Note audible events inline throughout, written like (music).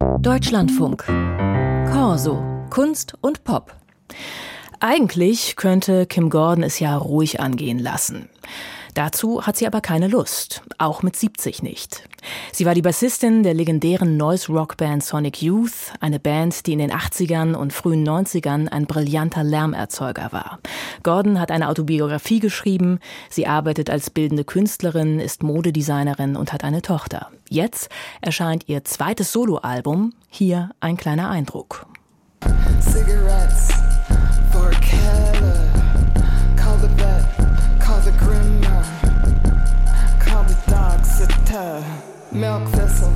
Deutschlandfunk. Corso. Kunst und Pop. Eigentlich könnte Kim Gordon es ja ruhig angehen lassen. Dazu hat sie aber keine Lust, auch mit 70 nicht. Sie war die Bassistin der legendären Noise-Rock-Band Sonic Youth, eine Band, die in den 80ern und frühen 90ern ein brillanter Lärmerzeuger war. Gordon hat eine Autobiografie geschrieben, sie arbeitet als bildende Künstlerin, ist Modedesignerin und hat eine Tochter. Jetzt erscheint ihr zweites Soloalbum, hier ein kleiner Eindruck. Cigarettes for Keller. Milk thistle,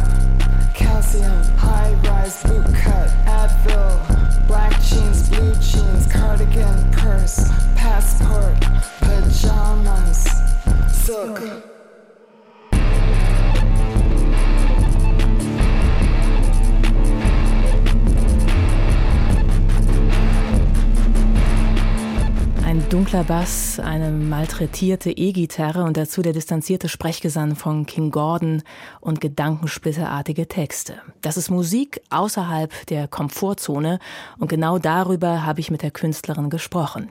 calcium, high rise boot cut, Advil, black jeans, blue jeans, cardigan, purse, passport, pajamas, silk. Dunkler Bass, eine malträtierte E-Gitarre und dazu der distanzierte Sprechgesang von King Gordon und gedankensplitterartige Texte. Das ist Musik außerhalb der Komfortzone und genau darüber habe ich mit der Künstlerin gesprochen.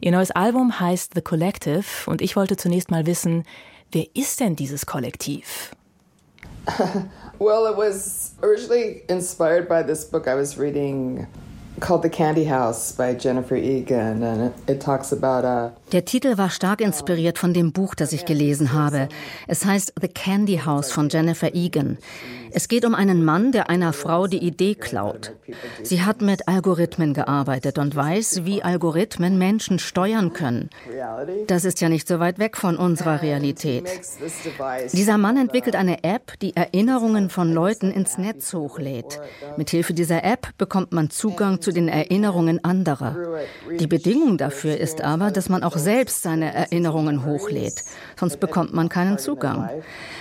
Ihr neues Album heißt The Collective und ich wollte zunächst mal wissen, wer ist denn dieses Kollektiv? (laughs) well, it was originally inspired by this book I was reading called The Candy House by Jennifer Egan and it, talks about uh Der Titel war stark inspiriert von dem Buch, das ich gelesen habe. Es heißt The Candy House von Jennifer Egan. Es geht um einen Mann, der einer Frau die Idee klaut. Sie hat mit Algorithmen gearbeitet und weiß, wie Algorithmen Menschen steuern können. Das ist ja nicht so weit weg von unserer Realität. Dieser Mann entwickelt eine App, die Erinnerungen von Leuten ins Netz hochlädt. Mithilfe dieser App bekommt man Zugang zu den Erinnerungen anderer. Die Bedingung dafür ist aber, dass man auch selbst seine Erinnerungen hochlädt, sonst bekommt man keinen Zugang.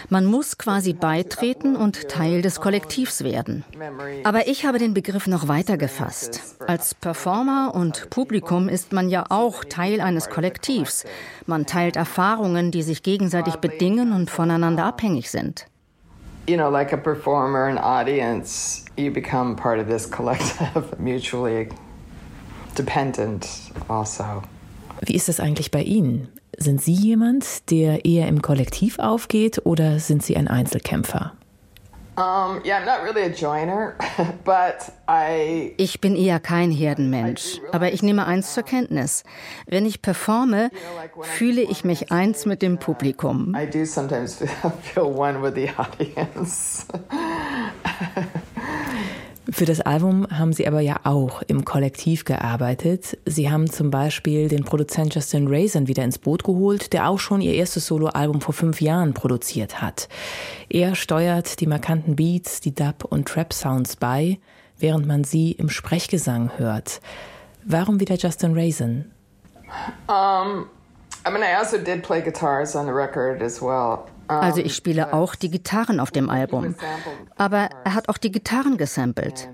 Man muss quasi beitreten und Teil des Kollektivs werden. Aber ich habe den Begriff noch weiter gefasst. Als Performer und Publikum ist man ja auch Teil eines Kollektivs. Man teilt Erfahrungen, die sich gegenseitig bedingen und voneinander abhängig sind. You know, like a performer, an audience, you become part of this collective, (laughs) mutually dependent also. Wie ist das eigentlich bei Ihnen? Sind Sie jemand, der eher im Kollektiv aufgeht oder sind Sie ein Einzelkämpfer? Ich bin eher kein Herdenmensch, aber ich nehme eins zur Kenntnis. Wenn ich performe, fühle ich mich eins mit dem Publikum. I do sometimes (laughs) feel one with the audience. (laughs) Für das Album haben Sie aber ja auch im Kollektiv gearbeitet. Sie haben zum Beispiel den Produzent Justin Raisin wieder ins Boot geholt, der auch schon ihr erstes Soloalbum vor fünf Jahren produziert hat. Er steuert die markanten Beats, die Dub- und Trap-Sounds bei, während man sie im Sprechgesang hört. Warum wieder Justin Raisin? Um, I mean, I also did play guitars on the record as well. Also ich spiele auch die Gitarren auf dem Album. Aber er hat auch die Gitarren gesampelt.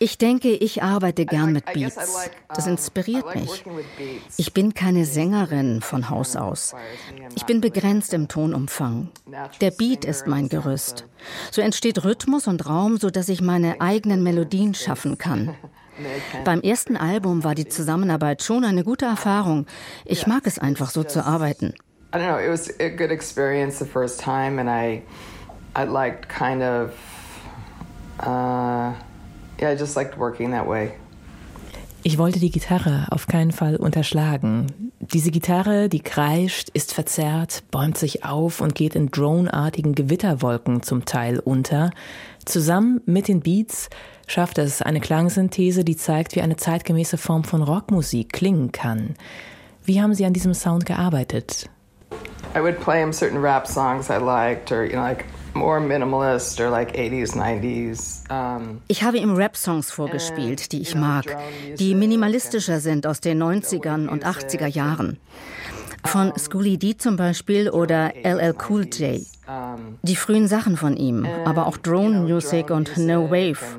Ich denke, ich arbeite gern mit Beats. Das inspiriert mich. Ich bin keine Sängerin von Haus aus. Ich bin begrenzt im Tonumfang. Der Beat ist mein Gerüst. So entsteht Rhythmus und Raum, sodass ich meine eigenen Melodien schaffen kann. Beim ersten Album war die Zusammenarbeit schon eine gute Erfahrung. Ich mag es einfach so zu arbeiten. I don't know, it was a good experience the first time, and I, I liked kind of, uh, yeah, I just liked working that way. Ich wollte die Gitarre auf keinen Fall unterschlagen. Diese Gitarre, die kreischt, ist verzerrt, bäumt sich auf und geht in droneartigen Gewitterwolken zum Teil unter. Zusammen mit den Beats schafft es eine Klangsynthese, die zeigt, wie eine zeitgemäße Form von Rockmusik klingen kann. Wie haben Sie an diesem Sound gearbeitet? I would play him certain rap songs I liked, or you know, like more minimalist or like 80s, 90s. Um, ich habe ihm Rap-Songs vorgespielt, die ich mag, die minimalistischer sind aus den 90ern und 80er Jahren. Von Schoolie D zum Beispiel oder LL Cool J. Die frühen Sachen von ihm, aber auch Drone Music und No Wave.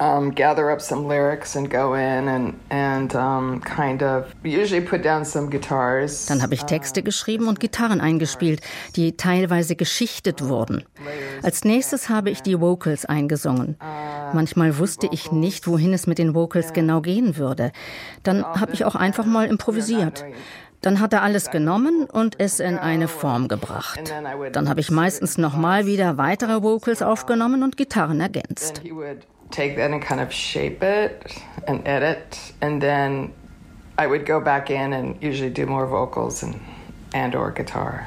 um, gather up some lyrics and go in and and um, kind of usually put down some guitars. Dann habe ich Texte geschrieben und Gitarren eingespielt, die teilweise geschichtet wurden. Als nächstes habe ich die Vocals eingesungen. Manchmal wusste ich nicht, wohin es mit den Vocals genau gehen würde. Dann habe ich auch einfach mal improvisiert. Dann hat er alles genommen und es in eine Form gebracht. Dann habe ich meistens nochmal wieder weitere Vocals aufgenommen und Gitarren ergänzt take that and kind of shape it and edit, and then I would go back in and usually do more vocals and and or guitar.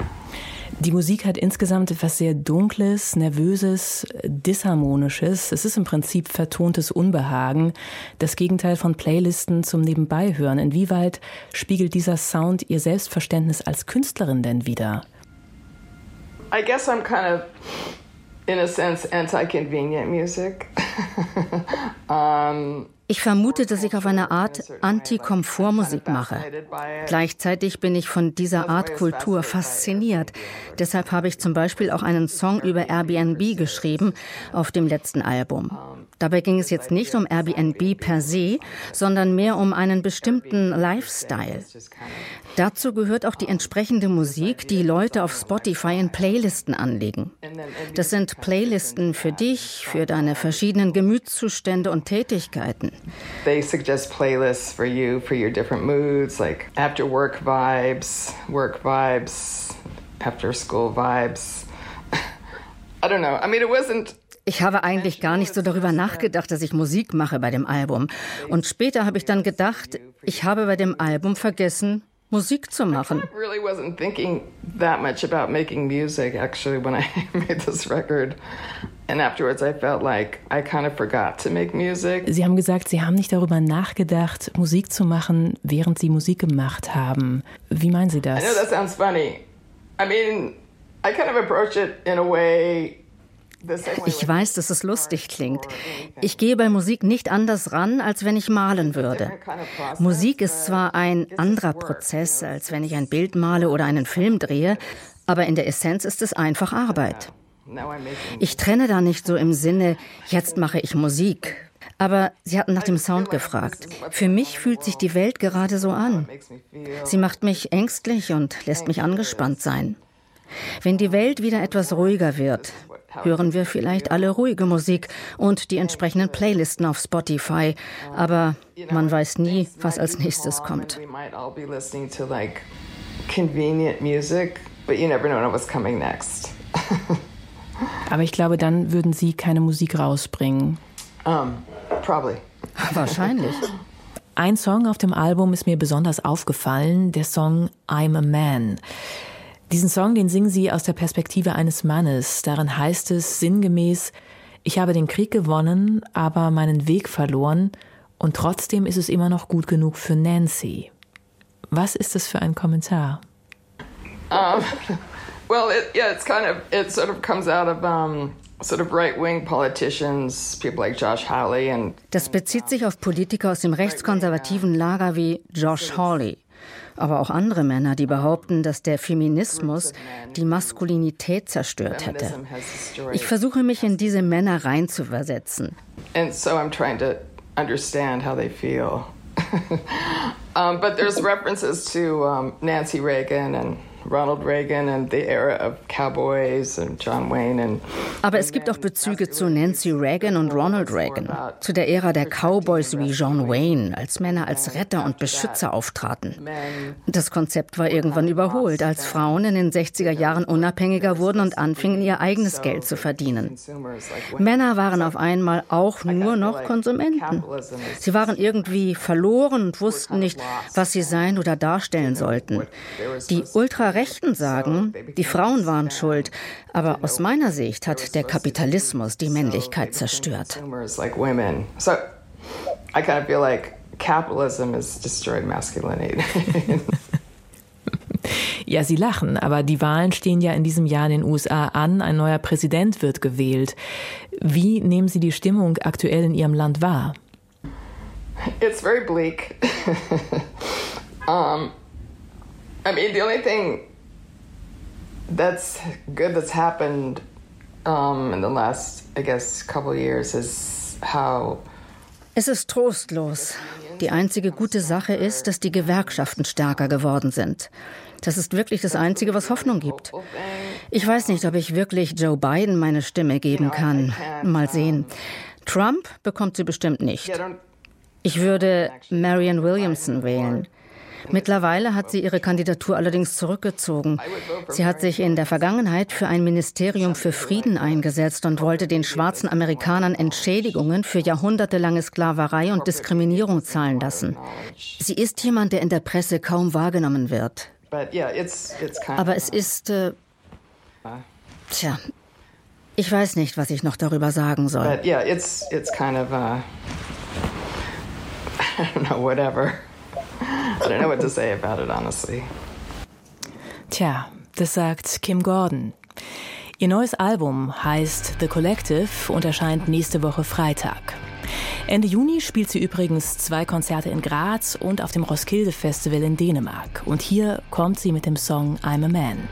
Die Musik hat insgesamt etwas sehr Dunkles, Nervöses, Disharmonisches. Es ist im Prinzip vertontes Unbehagen, das Gegenteil von Playlisten zum Nebenbeihören. Inwieweit spiegelt dieser Sound Ihr Selbstverständnis als Künstlerin denn wider? I guess I'm kind of in a sense anti-convenient music. (laughs) um, ich vermute, dass ich auf eine Art Anti-Komfort-Musik mache. Gleichzeitig bin ich von dieser Art Kultur fasziniert. Deshalb habe ich zum Beispiel auch einen Song über Airbnb geschrieben auf dem letzten Album. Dabei ging es jetzt nicht um Airbnb per se, sondern mehr um einen bestimmten Lifestyle. Dazu gehört auch die entsprechende Musik, die Leute auf Spotify in Playlisten anlegen. Das sind Playlisten für dich, für deine verschiedenen Gemütszustände und Tätigkeiten. They suggest playlists for you for your different moods, like after work vibes, work vibes, after school vibes. (laughs) I don't know. I mean, it wasn't ich habe eigentlich gar nicht so darüber nachgedacht, dass ich Musik mache bei dem Album. Und später habe ich dann gedacht, ich habe bei dem Album vergessen, Musik zu machen. I really wasn't thinking that much about making music actually when I (laughs) made this record. And afterwards I felt like I kind of forgot to make music. Sie haben gesagt, Sie haben nicht darüber nachgedacht, Musik zu machen, während Sie Musik gemacht haben. Wie meinen Sie das? I know that sounds funny. I mean, I kind of approach it in a way ich weiß, dass es lustig klingt. Ich gehe bei Musik nicht anders ran, als wenn ich malen würde. Musik ist zwar ein anderer Prozess, als wenn ich ein Bild male oder einen Film drehe, aber in der Essenz ist es einfach Arbeit. Ich trenne da nicht so im Sinne, jetzt mache ich Musik. Aber Sie hatten nach dem Sound gefragt. Für mich fühlt sich die Welt gerade so an. Sie macht mich ängstlich und lässt mich angespannt sein. Wenn die Welt wieder etwas ruhiger wird, hören wir vielleicht alle ruhige Musik und die entsprechenden Playlisten auf Spotify. Aber man weiß nie, was als nächstes kommt. (laughs) Aber ich glaube, dann würden Sie keine Musik rausbringen. Um, probably. Wahrscheinlich. Ein Song auf dem Album ist mir besonders aufgefallen, der Song I'm a Man. Diesen Song, den singen sie aus der Perspektive eines Mannes. Darin heißt es sinngemäß, ich habe den Krieg gewonnen, aber meinen Weg verloren und trotzdem ist es immer noch gut genug für Nancy. Was ist das für ein Kommentar? Um, well, it, yeah, it's kind of, it sort of comes out of um, sort of right-wing politicians, people like Josh Hawley and. Das bezieht sich auf Politiker aus dem rechtskonservativen Lager wie Josh Hawley aber auch andere Männer, die behaupten, dass der Feminismus die Maskulinität zerstört hätte. Ich versuche mich in diese Männer reinzuversetzen. And so I'm trying to understand how they feel. (laughs) um, but there's references to um, Nancy Reagan and Aber es gibt auch Bezüge zu Nancy Reagan und Ronald Reagan, zu der Ära der Cowboys wie John Wayne, als Männer als Retter und Beschützer auftraten. Das Konzept war irgendwann überholt, als Frauen in den 60er Jahren unabhängiger wurden und anfingen, ihr eigenes Geld zu verdienen. Männer waren auf einmal auch nur noch Konsumenten. Sie waren irgendwie verloren und wussten nicht, was sie sein oder darstellen sollten. Die ultra Rechten sagen, die Frauen waren schuld, aber aus meiner Sicht hat der Kapitalismus die Männlichkeit zerstört. (laughs) Ja, Sie lachen, aber die Wahlen stehen ja in diesem Jahr in den USA an. Ein neuer Präsident wird gewählt. Wie nehmen Sie die Stimmung aktuell in Ihrem Land wahr? It's very bleak. (laughs) um, I mean, the only thing that's good that's happened um, in the last, I guess, couple years is how es ist trostlos. Die einzige gute Sache ist, dass die Gewerkschaften stärker geworden sind. Das ist wirklich das Einzige, was Hoffnung gibt. Ich weiß nicht, ob ich wirklich Joe Biden meine Stimme geben kann. Mal sehen. Trump bekommt sie bestimmt nicht. Ich würde Marianne Williamson wählen. Mittlerweile hat sie ihre Kandidatur allerdings zurückgezogen. Sie hat sich in der Vergangenheit für ein Ministerium für Frieden eingesetzt und wollte den schwarzen Amerikanern Entschädigungen für jahrhundertelange Sklaverei und Diskriminierung zahlen lassen. Sie ist jemand, der in der Presse kaum wahrgenommen wird. Aber es ist. Äh, tja, ich weiß nicht, was ich noch darüber sagen soll. But yeah, it's it's kind of uh, (laughs) I don't know, whatever. I don't know what to say about it, honestly. Tja, das sagt Kim Gordon. Ihr neues Album heißt The Collective und erscheint nächste Woche Freitag. Ende Juni spielt sie übrigens zwei Konzerte in Graz und auf dem Roskilde Festival in Dänemark. Und hier kommt sie mit dem Song I'm a Man.